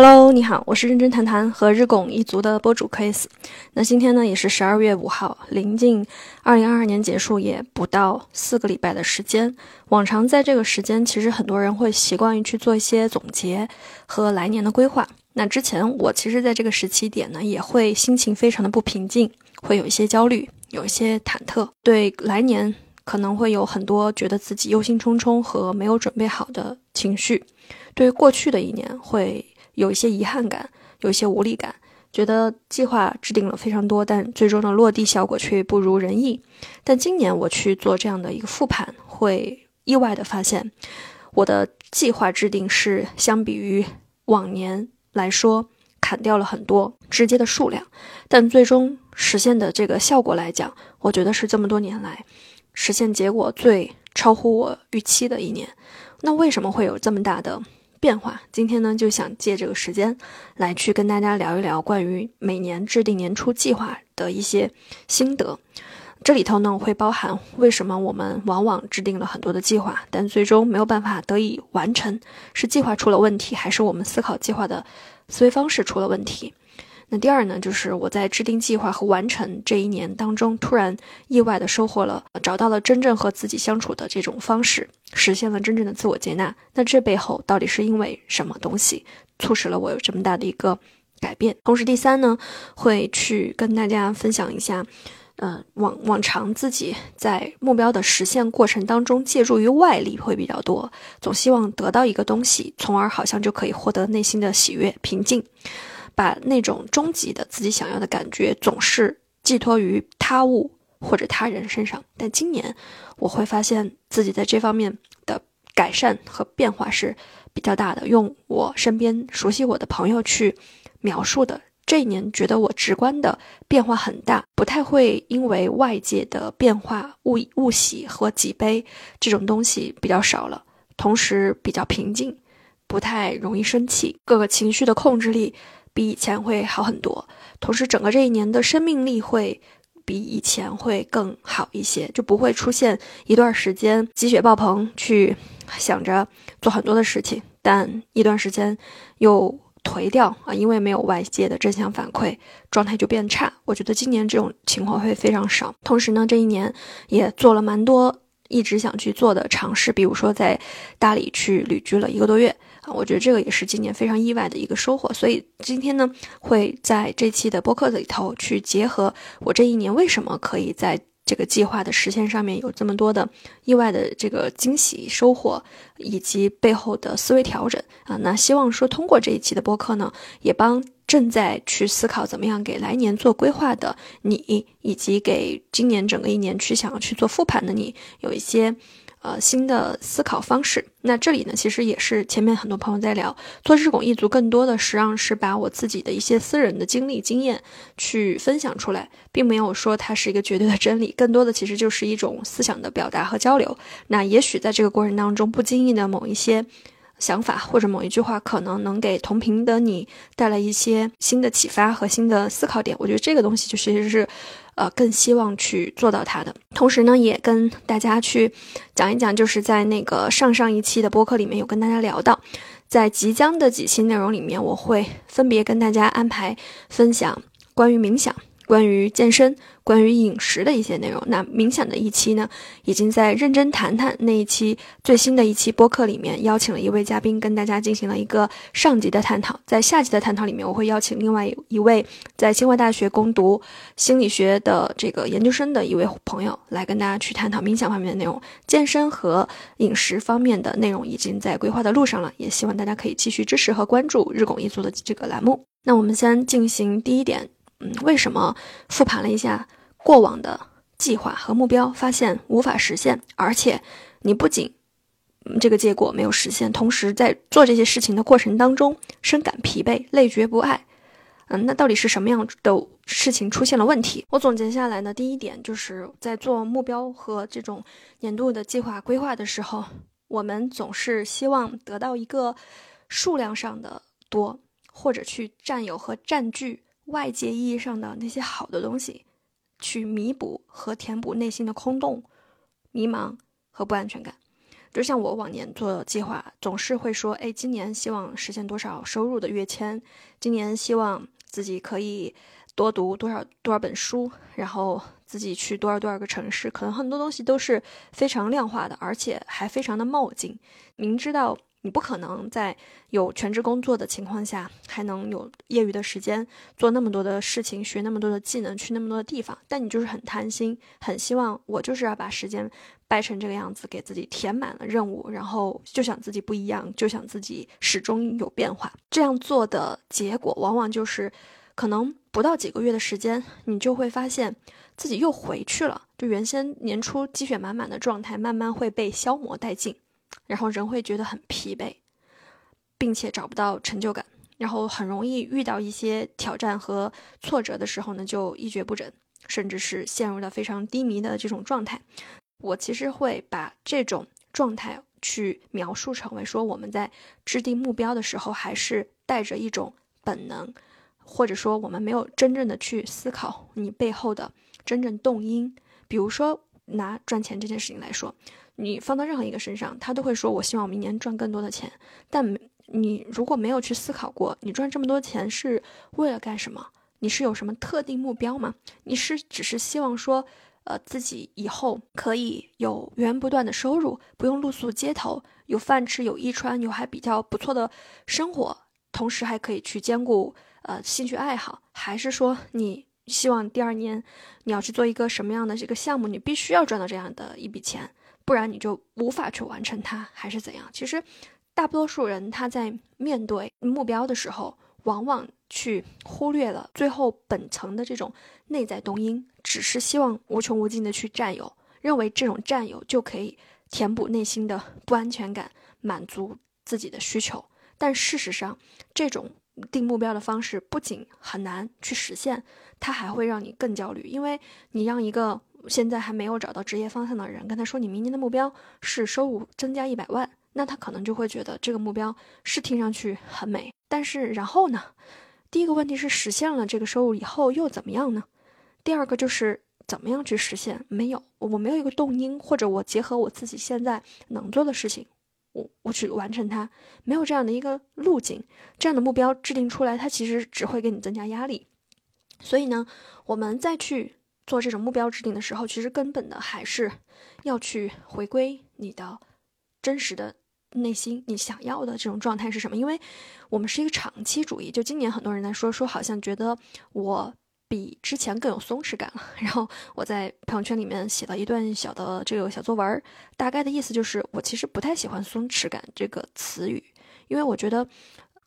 Hello，你好，我是认真谈谈和日拱一族的播主 Chris。那今天呢，也是十二月五号，临近二零二二年结束也不到四个礼拜的时间。往常在这个时间，其实很多人会习惯于去做一些总结和来年的规划。那之前我其实在这个时期点呢，也会心情非常的不平静，会有一些焦虑，有一些忐忑，对来年可能会有很多觉得自己忧心忡忡和没有准备好的情绪。对过去的一年会。有一些遗憾感，有一些无力感，觉得计划制定了非常多，但最终的落地效果却不如人意。但今年我去做这样的一个复盘，会意外的发现，我的计划制定是相比于往年来说砍掉了很多直接的数量，但最终实现的这个效果来讲，我觉得是这么多年来实现结果最超乎我预期的一年。那为什么会有这么大的？变化，今天呢就想借这个时间来去跟大家聊一聊关于每年制定年初计划的一些心得。这里头呢会包含为什么我们往往制定了很多的计划，但最终没有办法得以完成，是计划出了问题，还是我们思考计划的思维方式出了问题？那第二呢，就是我在制定计划和完成这一年当中，突然意外的收获了，找到了真正和自己相处的这种方式，实现了真正的自我接纳。那这背后到底是因为什么东西促使了我有这么大的一个改变？同时，第三呢，会去跟大家分享一下，嗯，往往常自己在目标的实现过程当中借助于外力会比较多，总希望得到一个东西，从而好像就可以获得内心的喜悦、平静。把那种终极的自己想要的感觉，总是寄托于他物或者他人身上。但今年，我会发现自己在这方面的改善和变化是比较大的。用我身边熟悉我的朋友去描述的，这一年觉得我直观的变化很大，不太会因为外界的变化物物喜和己悲这种东西比较少了，同时比较平静，不太容易生气，各个情绪的控制力。比以前会好很多，同时整个这一年的生命力会比以前会更好一些，就不会出现一段时间积雪爆棚，去想着做很多的事情，但一段时间又颓掉啊，因为没有外界的正向反馈，状态就变差。我觉得今年这种情况会非常少。同时呢，这一年也做了蛮多一直想去做的尝试，比如说在大理去旅居了一个多月。我觉得这个也是今年非常意外的一个收获，所以今天呢，会在这期的播客里头去结合我这一年为什么可以在这个计划的实现上面有这么多的意外的这个惊喜收获，以及背后的思维调整啊。那希望说通过这一期的播客呢，也帮正在去思考怎么样给来年做规划的你，以及给今年整个一年去想要去做复盘的你，有一些。呃，新的思考方式。那这里呢，其实也是前面很多朋友在聊，做日拱一族，更多的实际上是把我自己的一些私人的经历、经验去分享出来，并没有说它是一个绝对的真理，更多的其实就是一种思想的表达和交流。那也许在这个过程当中，不经意的某一些想法或者某一句话，可能能给同频的你带来一些新的启发和新的思考点。我觉得这个东西就其实是。呃，更希望去做到它的同时呢，也跟大家去讲一讲，就是在那个上上一期的播客里面有跟大家聊到，在即将的几期内容里面，我会分别跟大家安排分享关于冥想。关于健身、关于饮食的一些内容。那冥想的一期呢，已经在认真谈谈那一期最新的一期播客里面邀请了一位嘉宾，跟大家进行了一个上级的探讨。在下集的探讨里面，我会邀请另外一位在清华大学攻读心理学的这个研究生的一位朋友，来跟大家去探讨冥想方面的内容。健身和饮食方面的内容已经在规划的路上了，也希望大家可以继续支持和关注日拱一族的这个栏目。那我们先进行第一点。嗯，为什么复盘了一下过往的计划和目标，发现无法实现，而且你不仅这个结果没有实现，同时在做这些事情的过程当中深感疲惫、累觉不爱。嗯，那到底是什么样的事情出现了问题？我总结下来呢，第一点就是在做目标和这种年度的计划规划的时候，我们总是希望得到一个数量上的多，或者去占有和占据。外界意义上的那些好的东西，去弥补和填补内心的空洞、迷茫和不安全感。就像我往年做计划，总是会说，哎，今年希望实现多少收入的跃迁，今年希望自己可以多读多少多少本书，然后自己去多少多少个城市，可能很多东西都是非常量化的，而且还非常的冒进，明知道。你不可能在有全职工作的情况下，还能有业余的时间做那么多的事情，学那么多的技能，去那么多的地方。但你就是很贪心，很希望我就是要把时间掰成这个样子，给自己填满了任务，然后就想自己不一样，就想自己始终有变化。这样做的结果，往往就是可能不到几个月的时间，你就会发现自己又回去了，就原先年初积雪满满的状态，慢慢会被消磨殆尽。然后人会觉得很疲惫，并且找不到成就感，然后很容易遇到一些挑战和挫折的时候呢，就一蹶不振，甚至是陷入了非常低迷的这种状态。我其实会把这种状态去描述成为说，我们在制定目标的时候，还是带着一种本能，或者说我们没有真正的去思考你背后的真正动因。比如说拿赚钱这件事情来说。你放到任何一个身上，他都会说：“我希望明年赚更多的钱。”但你如果没有去思考过，你赚这么多钱是为了干什么？你是有什么特定目标吗？你是只是希望说，呃，自己以后可以有源源不断的收入，不用露宿街头，有饭吃，有衣穿，有还比较不错的生活，同时还可以去兼顾呃兴趣爱好？还是说你希望第二年你要去做一个什么样的这个项目？你必须要赚到这样的一笔钱？不然你就无法去完成它，还是怎样？其实，大多数人他在面对目标的时候，往往去忽略了最后本层的这种内在动因，只是希望无穷无尽的去占有，认为这种占有就可以填补内心的不安全感，满足自己的需求。但事实上，这种定目标的方式不仅很难去实现，它还会让你更焦虑，因为你让一个。现在还没有找到职业方向的人，跟他说你明年的目标是收入增加一百万，那他可能就会觉得这个目标是听上去很美，但是然后呢？第一个问题是实现了这个收入以后又怎么样呢？第二个就是怎么样去实现？没有，我没有一个动因，或者我结合我自己现在能做的事情，我去完成它，没有这样的一个路径，这样的目标制定出来，它其实只会给你增加压力。所以呢，我们再去。做这种目标制定的时候，其实根本的还是要去回归你的真实的内心，你想要的这种状态是什么？因为我们是一个长期主义。就今年很多人在说，说好像觉得我比之前更有松弛感了。然后我在朋友圈里面写了一段小的这个小作文，大概的意思就是我其实不太喜欢“松弛感”这个词语，因为我觉得。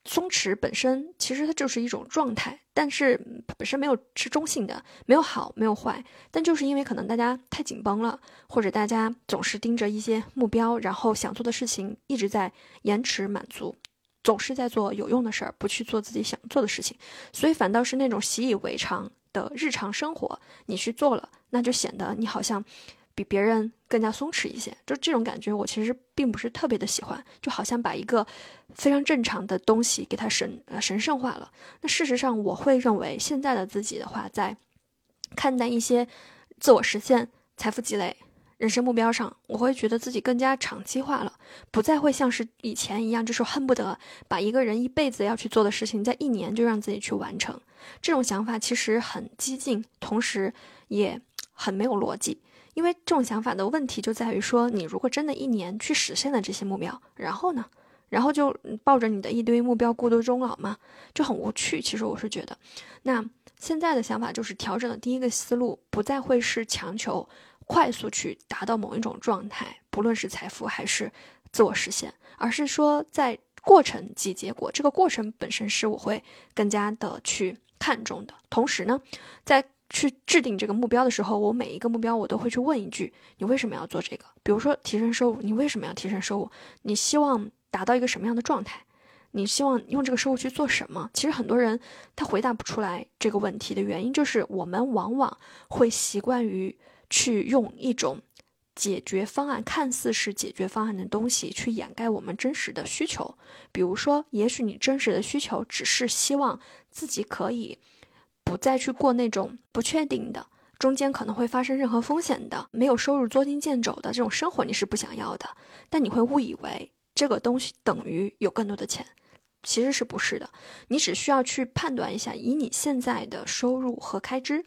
松弛本身其实它就是一种状态，但是本身没有是中性的，没有好没有坏，但就是因为可能大家太紧绷了，或者大家总是盯着一些目标，然后想做的事情一直在延迟满足，总是在做有用的事儿，不去做自己想做的事情，所以反倒是那种习以为常的日常生活，你去做了，那就显得你好像。比别人更加松弛一些，就这种感觉，我其实并不是特别的喜欢，就好像把一个非常正常的东西给它神呃神圣化了。那事实上，我会认为现在的自己的话，在看待一些自我实现、财富积累、人生目标上，我会觉得自己更加长期化了，不再会像是以前一样，就是恨不得把一个人一辈子要去做的事情，在一年就让自己去完成。这种想法其实很激进，同时也很没有逻辑。因为这种想法的问题就在于说，你如果真的一年去实现了这些目标，然后呢，然后就抱着你的一堆目标孤独终老吗？就很无趣。其实我是觉得，那现在的想法就是调整的第一个思路，不再会是强求快速去达到某一种状态，不论是财富还是自我实现，而是说在过程及结果，这个过程本身是我会更加的去看重的。同时呢，在去制定这个目标的时候，我每一个目标我都会去问一句：你为什么要做这个？比如说提升收入，你为什么要提升收入？你希望达到一个什么样的状态？你希望用这个收入去做什么？其实很多人他回答不出来这个问题的原因，就是我们往往会习惯于去用一种解决方案，看似是解决方案的东西去掩盖我们真实的需求。比如说，也许你真实的需求只是希望自己可以。不再去过那种不确定的、中间可能会发生任何风险的，没有收入捉襟见肘的这种生活，你是不想要的。但你会误以为这个东西等于有更多的钱，其实是不是的。你只需要去判断一下，以你现在的收入和开支，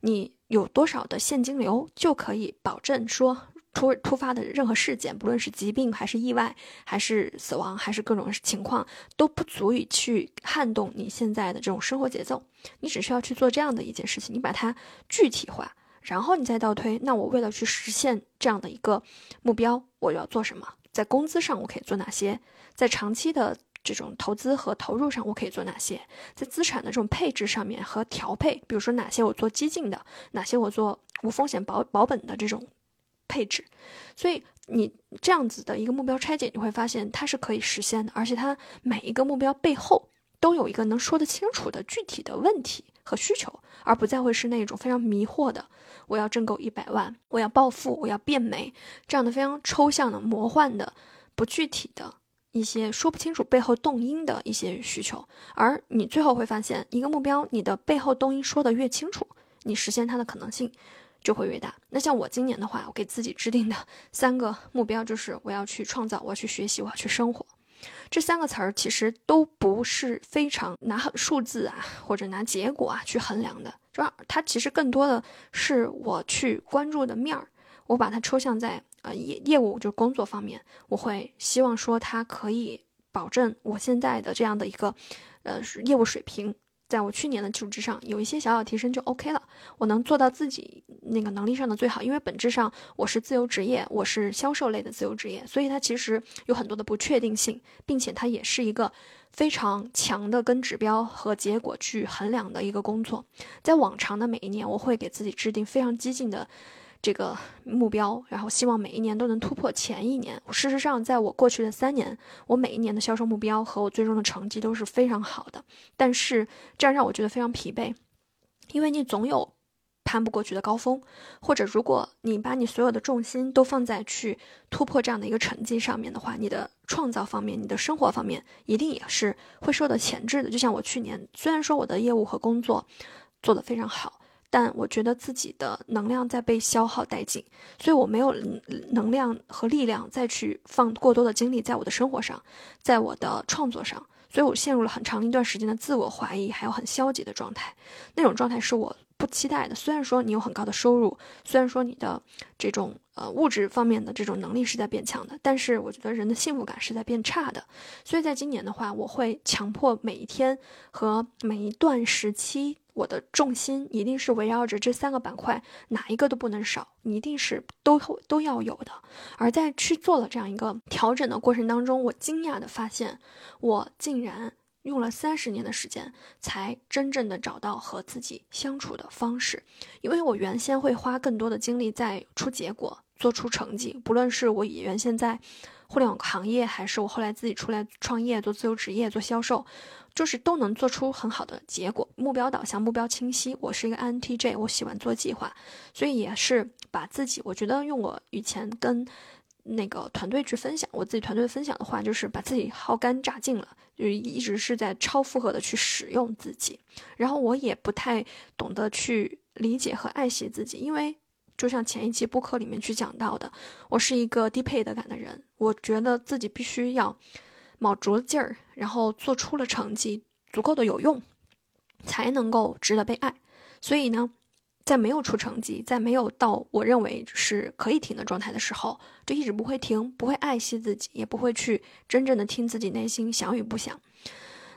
你有多少的现金流，就可以保证说。突突发的任何事件，不论是疾病还是意外，还是死亡，还是各种情况，都不足以去撼动你现在的这种生活节奏。你只需要去做这样的一件事情，你把它具体化，然后你再倒推。那我为了去实现这样的一个目标，我要做什么？在工资上我可以做哪些？在长期的这种投资和投入上我可以做哪些？在资产的这种配置上面和调配，比如说哪些我做激进的，哪些我做无风险保保本的这种。配置，所以你这样子的一个目标拆解，你会发现它是可以实现的，而且它每一个目标背后都有一个能说得清楚的具体的问题和需求，而不再会是那种非常迷惑的，我要挣够一百万，我要暴富，我要变美这样的非常抽象的、魔幻的、不具体的一些说不清楚背后动因的一些需求。而你最后会发现，一个目标，你的背后动因说得越清楚，你实现它的可能性。就会越大。那像我今年的话，我给自己制定的 三个目标就是我要去创造，我要去学习，我要去生活。这三个词儿其实都不是非常拿数字啊或者拿结果啊去衡量的，主要它其实更多的是我去关注的面儿。我把它抽象在呃业业务就是工作方面，我会希望说它可以保证我现在的这样的一个呃业务水平。在我去年的基础之上，有一些小小提升就 OK 了。我能做到自己那个能力上的最好，因为本质上我是自由职业，我是销售类的自由职业，所以它其实有很多的不确定性，并且它也是一个非常强的跟指标和结果去衡量的一个工作。在往常的每一年，我会给自己制定非常激进的。这个目标，然后希望每一年都能突破前一年。事实上，在我过去的三年，我每一年的销售目标和我最终的成绩都是非常好的。但是这样让我觉得非常疲惫，因为你总有攀不过去的高峰，或者如果你把你所有的重心都放在去突破这样的一个成绩上面的话，你的创造方面、你的生活方面一定也是会受到前置的。就像我去年，虽然说我的业务和工作做得非常好。但我觉得自己的能量在被消耗殆尽，所以我没有能量和力量再去放过多的精力在我的生活上，在我的创作上，所以我陷入了很长一段时间的自我怀疑，还有很消极的状态。那种状态是我不期待的。虽然说你有很高的收入，虽然说你的这种呃物质方面的这种能力是在变强的，但是我觉得人的幸福感是在变差的。所以在今年的话，我会强迫每一天和每一段时期。我的重心一定是围绕着这三个板块，哪一个都不能少，你一定是都都要有的。而在去做了这样一个调整的过程当中，我惊讶的发现，我竟然用了三十年的时间，才真正的找到和自己相处的方式。因为我原先会花更多的精力在出结果、做出成绩，不论是我原先在。互联网行业还是我后来自己出来创业做自由职业做销售，就是都能做出很好的结果。目标导向，目标清晰。我是一个 INTJ，我喜欢做计划，所以也是把自己，我觉得用我以前跟那个团队去分享，我自己团队分享的话，就是把自己耗干榨尽了，就一直是在超负荷的去使用自己。然后我也不太懂得去理解和爱惜自己，因为。就像前一期播客里面去讲到的，我是一个低配的感的人，我觉得自己必须要卯足了劲儿，然后做出了成绩，足够的有用，才能够值得被爱。所以呢，在没有出成绩，在没有到我认为是可以停的状态的时候，就一直不会停，不会爱惜自己，也不会去真正的听自己内心想与不想。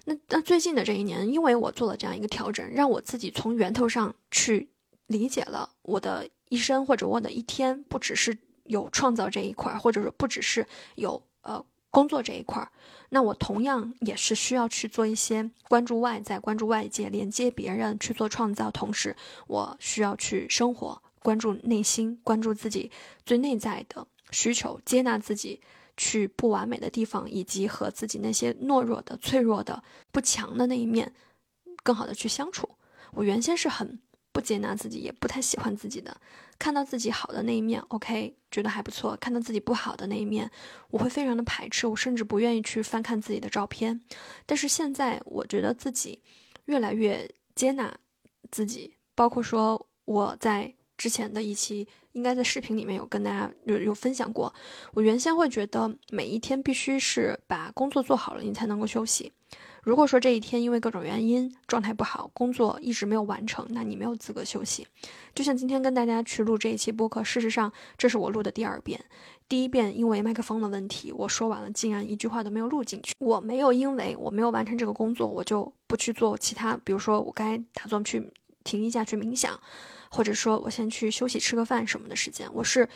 那那最近的这一年，因为我做了这样一个调整，让我自己从源头上去理解了我的。一生或者我的一天，不只是有创造这一块，或者说不只是有呃工作这一块，那我同样也是需要去做一些关注外在、关注外界、连接别人去做创造。同时，我需要去生活，关注内心，关注自己最内在的需求，接纳自己去不完美的地方，以及和自己那些懦弱的、脆弱的、不强的那一面，更好的去相处。我原先是很。不接纳自己，也不太喜欢自己的，看到自己好的那一面，OK，觉得还不错；看到自己不好的那一面，我会非常的排斥，我甚至不愿意去翻看自己的照片。但是现在，我觉得自己越来越接纳自己，包括说我在之前的一期，应该在视频里面有跟大家有有分享过。我原先会觉得每一天必须是把工作做好了，你才能够休息。如果说这一天因为各种原因状态不好，工作一直没有完成，那你没有资格休息。就像今天跟大家去录这一期播客，事实上这是我录的第二遍。第一遍因为麦克风的问题，我说完了竟然一句话都没有录进去。我没有因为我没有完成这个工作，我就不去做其他，比如说我该打算去停一下去冥想，或者说我先去休息吃个饭什么的时间，我是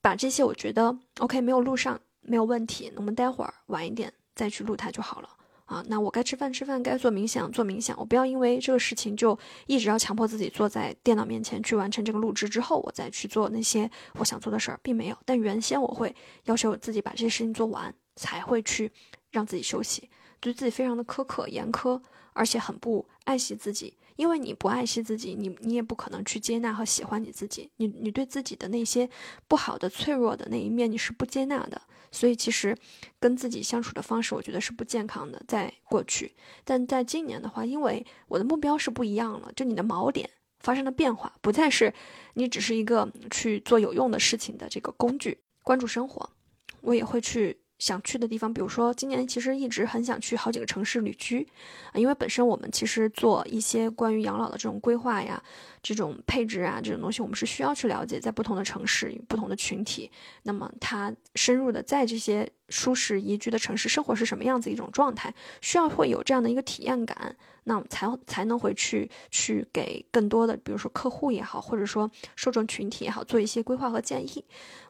把这些我觉得 OK 没有录上没有问题，我们待会儿晚一点再去录它就好了。啊，那我该吃饭吃饭，该做冥想做冥想。我不要因为这个事情就一直要强迫自己坐在电脑面前去完成这个录制之后，我再去做那些我想做的事儿，并没有。但原先我会要求自己把这些事情做完，才会去让自己休息，对自己非常的苛刻严苛，而且很不爱惜自己。因为你不爱惜自己，你你也不可能去接纳和喜欢你自己。你你对自己的那些不好的、脆弱的那一面，你是不接纳的。所以其实，跟自己相处的方式，我觉得是不健康的。在过去，但在今年的话，因为我的目标是不一样了，就你的锚点发生了变化，不再是你只是一个去做有用的事情的这个工具。关注生活，我也会去。想去的地方，比如说今年其实一直很想去好几个城市旅居，啊，因为本身我们其实做一些关于养老的这种规划呀、这种配置啊这种东西，我们是需要去了解在不同的城市、不同的群体，那么他深入的在这些舒适宜居的城市生活是什么样子一种状态，需要会有这样的一个体验感。那才才能回去去给更多的，比如说客户也好，或者说受众群体也好，做一些规划和建议。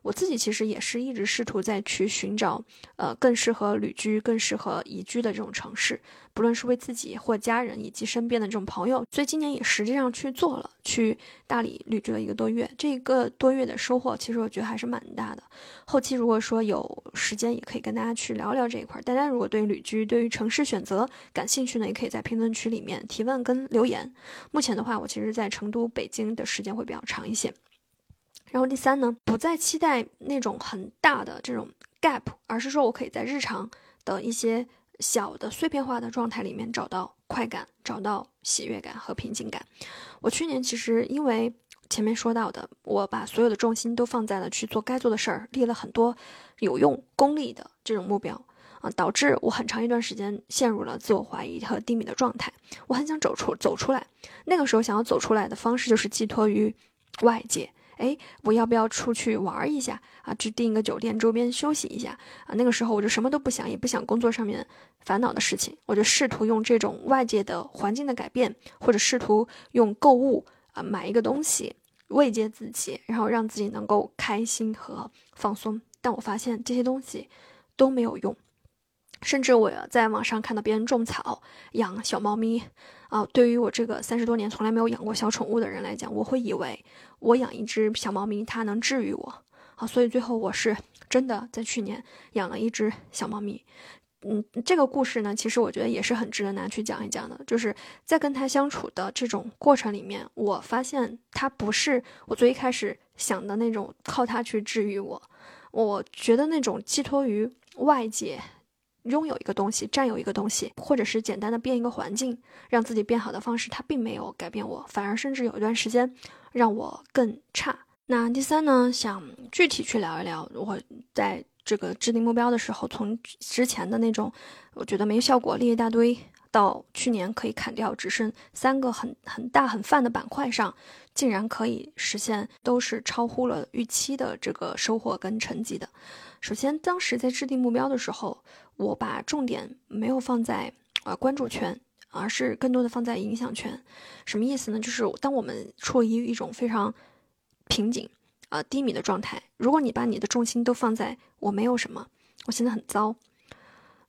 我自己其实也是一直试图在去寻找，呃，更适合旅居、更适合宜居的这种城市，不论是为自己或家人以及身边的这种朋友。所以今年也实际上去做了，去大理旅居了一个多月。这一个多月的收获，其实我觉得还是蛮大的。后期如果说有时间，也可以跟大家去聊聊这一块。大家如果对于旅居、对于城市选择感兴趣呢，也可以在评论区。里面提问跟留言，目前的话，我其实，在成都、北京的时间会比较长一些。然后第三呢，不再期待那种很大的这种 gap，而是说我可以在日常的一些小的碎片化的状态里面找到快感，找到喜悦感和平静感。我去年其实因为前面说到的，我把所有的重心都放在了去做该做的事儿，立了很多有用、功利的这种目标。啊，导致我很长一段时间陷入了自我怀疑和低迷的状态。我很想走出走出来，那个时候想要走出来的方式就是寄托于外界。哎，我要不要出去玩一下啊？去订一个酒店周边休息一下啊？那个时候我就什么都不想，也不想工作上面烦恼的事情，我就试图用这种外界的环境的改变，或者试图用购物啊买一个东西慰藉自己，然后让自己能够开心和放松。但我发现这些东西都没有用。甚至我在网上看到别人种草养小猫咪，啊，对于我这个三十多年从来没有养过小宠物的人来讲，我会以为我养一只小猫咪它能治愈我，啊，所以最后我是真的在去年养了一只小猫咪，嗯，这个故事呢，其实我觉得也是很值得拿去讲一讲的，就是在跟他相处的这种过程里面，我发现他不是我最一开始想的那种靠他去治愈我，我觉得那种寄托于外界。拥有一个东西，占有一个东西，或者是简单的变一个环境，让自己变好的方式，它并没有改变我，反而甚至有一段时间让我更差。那第三呢，想具体去聊一聊，我在这个制定目标的时候，从之前的那种我觉得没效果，列一大堆，到去年可以砍掉，只剩三个很很大很泛的板块上，竟然可以实现，都是超乎了预期的这个收获跟成绩的。首先，当时在制定目标的时候，我把重点没有放在啊关注圈，而是更多的放在影响圈。什么意思呢？就是当我们处于一种非常瓶颈、呃低迷的状态，如果你把你的重心都放在我没有什么，我现在很糟，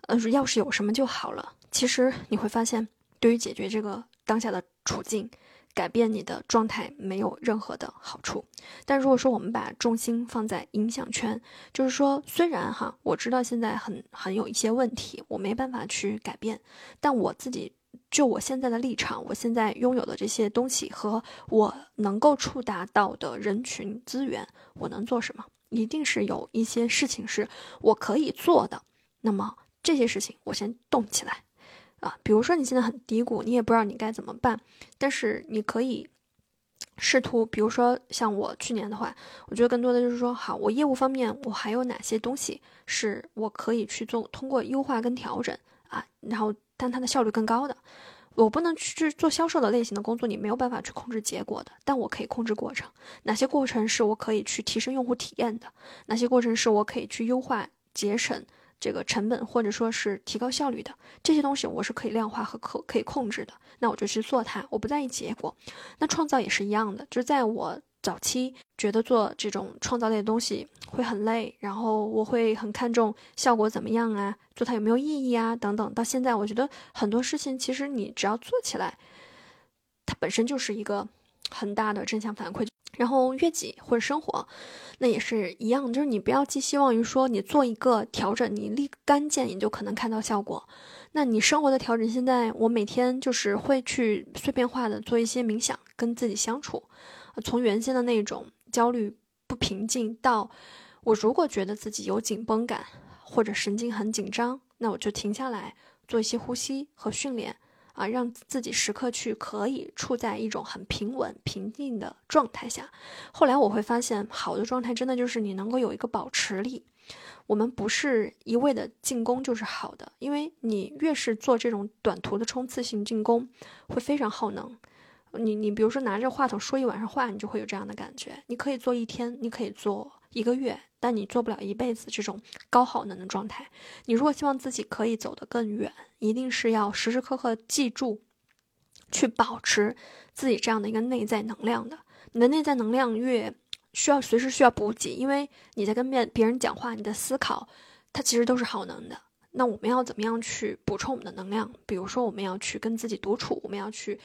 呃，要是有什么就好了。其实你会发现，对于解决这个当下的处境。改变你的状态没有任何的好处，但如果说我们把重心放在影响圈，就是说，虽然哈，我知道现在很很有一些问题，我没办法去改变，但我自己就我现在的立场，我现在拥有的这些东西和我能够触达到的人群资源，我能做什么？一定是有一些事情是我可以做的，那么这些事情我先动起来。啊，比如说你现在很低谷，你也不知道你该怎么办，但是你可以试图，比如说像我去年的话，我觉得更多的就是说，好，我业务方面我还有哪些东西是我可以去做，通过优化跟调整啊，然后但它的效率更高的。我不能去做销售的类型的工作，你没有办法去控制结果的，但我可以控制过程。哪些过程是我可以去提升用户体验的？哪些过程是我可以去优化、节省这个成本，或者说是提高效率的？这些东西我是可以量化和可可以控制的，那我就去做它，我不在意结果。那创造也是一样的，就是在我。早期觉得做这种创造类的东西会很累，然后我会很看重效果怎么样啊，做它有没有意义啊等等。到现在，我觉得很多事情其实你只要做起来，它本身就是一个很大的正向反馈。然后悦己或者生活，那也是一样，就是你不要寄希望于说你做一个调整，你立竿见影就可能看到效果。那你生活的调整，现在我每天就是会去碎片化的做一些冥想，跟自己相处。从原先的那种焦虑不平静，到我如果觉得自己有紧绷感或者神经很紧张，那我就停下来做一些呼吸和训练啊，让自己时刻去可以处在一种很平稳平静的状态下。后来我会发现，好的状态真的就是你能够有一个保持力。我们不是一味的进攻就是好的，因为你越是做这种短途的冲刺性进攻，会非常耗能。你你比如说拿着话筒说一晚上话，你就会有这样的感觉。你可以做一天，你可以做一个月，但你做不了一辈子这种高耗能的状态。你如果希望自己可以走得更远，一定是要时时刻刻记住，去保持自己这样的一个内在能量的。你的内在能量越需要随时需要补给，因为你在跟别别人讲话，你的思考它其实都是耗能的。那我们要怎么样去补充我们的能量？比如说，我们要去跟自己独处，我们要去。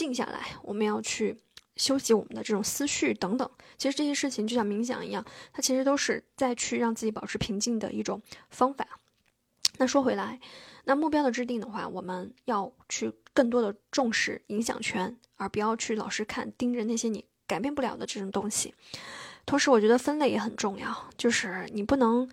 静下来，我们要去休息我们的这种思绪等等。其实这些事情就像冥想一样，它其实都是在去让自己保持平静的一种方法。那说回来，那目标的制定的话，我们要去更多的重视影响权，而不要去老是看盯着那些你改变不了的这种东西。同时，我觉得分类也很重要，就是你不能，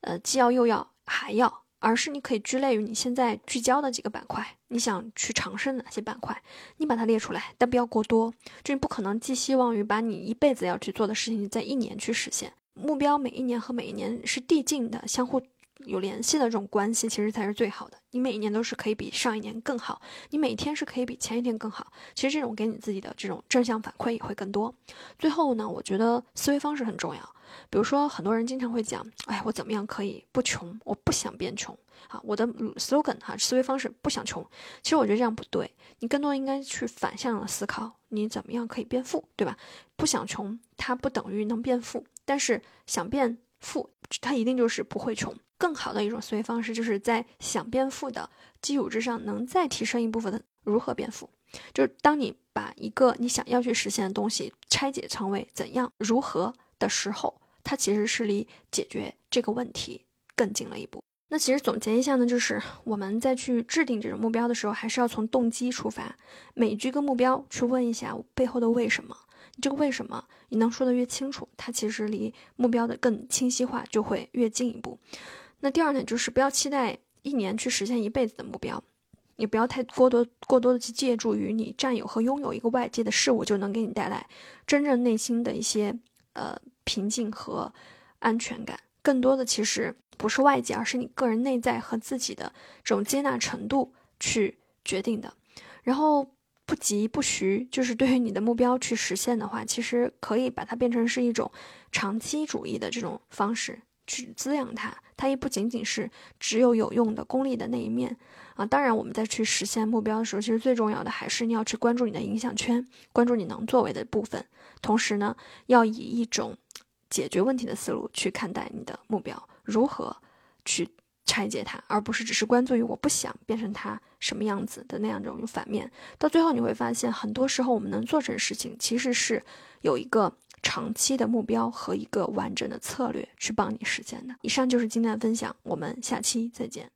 呃，既要又要还要。而是你可以聚类于你现在聚焦的几个板块，你想去尝试哪些板块，你把它列出来，但不要过多，就你不可能寄希望于把你一辈子要去做的事情在一年去实现。目标每一年和每一年是递进的，相互。有联系的这种关系，其实才是最好的。你每一年都是可以比上一年更好，你每一天是可以比前一天更好。其实这种给你自己的这种正向反馈也会更多。最后呢，我觉得思维方式很重要。比如说，很多人经常会讲：“哎，我怎么样可以不穷？我不想变穷。”啊，我的 slogan 哈，思维方式不想穷。其实我觉得这样不对，你更多应该去反向的思考，你怎么样可以变富，对吧？不想穷，它不等于能变富，但是想变富，它一定就是不会穷。更好的一种思维方式，就是在想变富的基础之上，能再提升一部分的如何变富。就是当你把一个你想要去实现的东西拆解成为怎样如何的时候，它其实是离解决这个问题更近了一步。那其实总结一下呢，就是我们在去制定这种目标的时候，还是要从动机出发，每一个目标去问一下背后的为什么。你这个为什么你能说的越清楚，它其实离目标的更清晰化就会越进一步。那第二呢，就是不要期待一年去实现一辈子的目标，也不要太过多过多的去借助于你占有和拥有一个外界的事物就能给你带来真正内心的一些呃平静和安全感。更多的其实不是外界，而是你个人内在和自己的这种接纳程度去决定的。然后不急不徐，就是对于你的目标去实现的话，其实可以把它变成是一种长期主义的这种方式。去滋养它，它也不仅仅是只有有用的功利的那一面啊。当然，我们在去实现目标的时候，其实最重要的还是你要去关注你的影响圈，关注你能作为的部分。同时呢，要以一种解决问题的思路去看待你的目标，如何去拆解它，而不是只是关注于我不想变成它什么样子的那样一种反面。到最后你会发现，很多时候我们能做成事情，其实是有一个。长期的目标和一个完整的策略去帮你实现的。以上就是今天的分享，我们下期再见。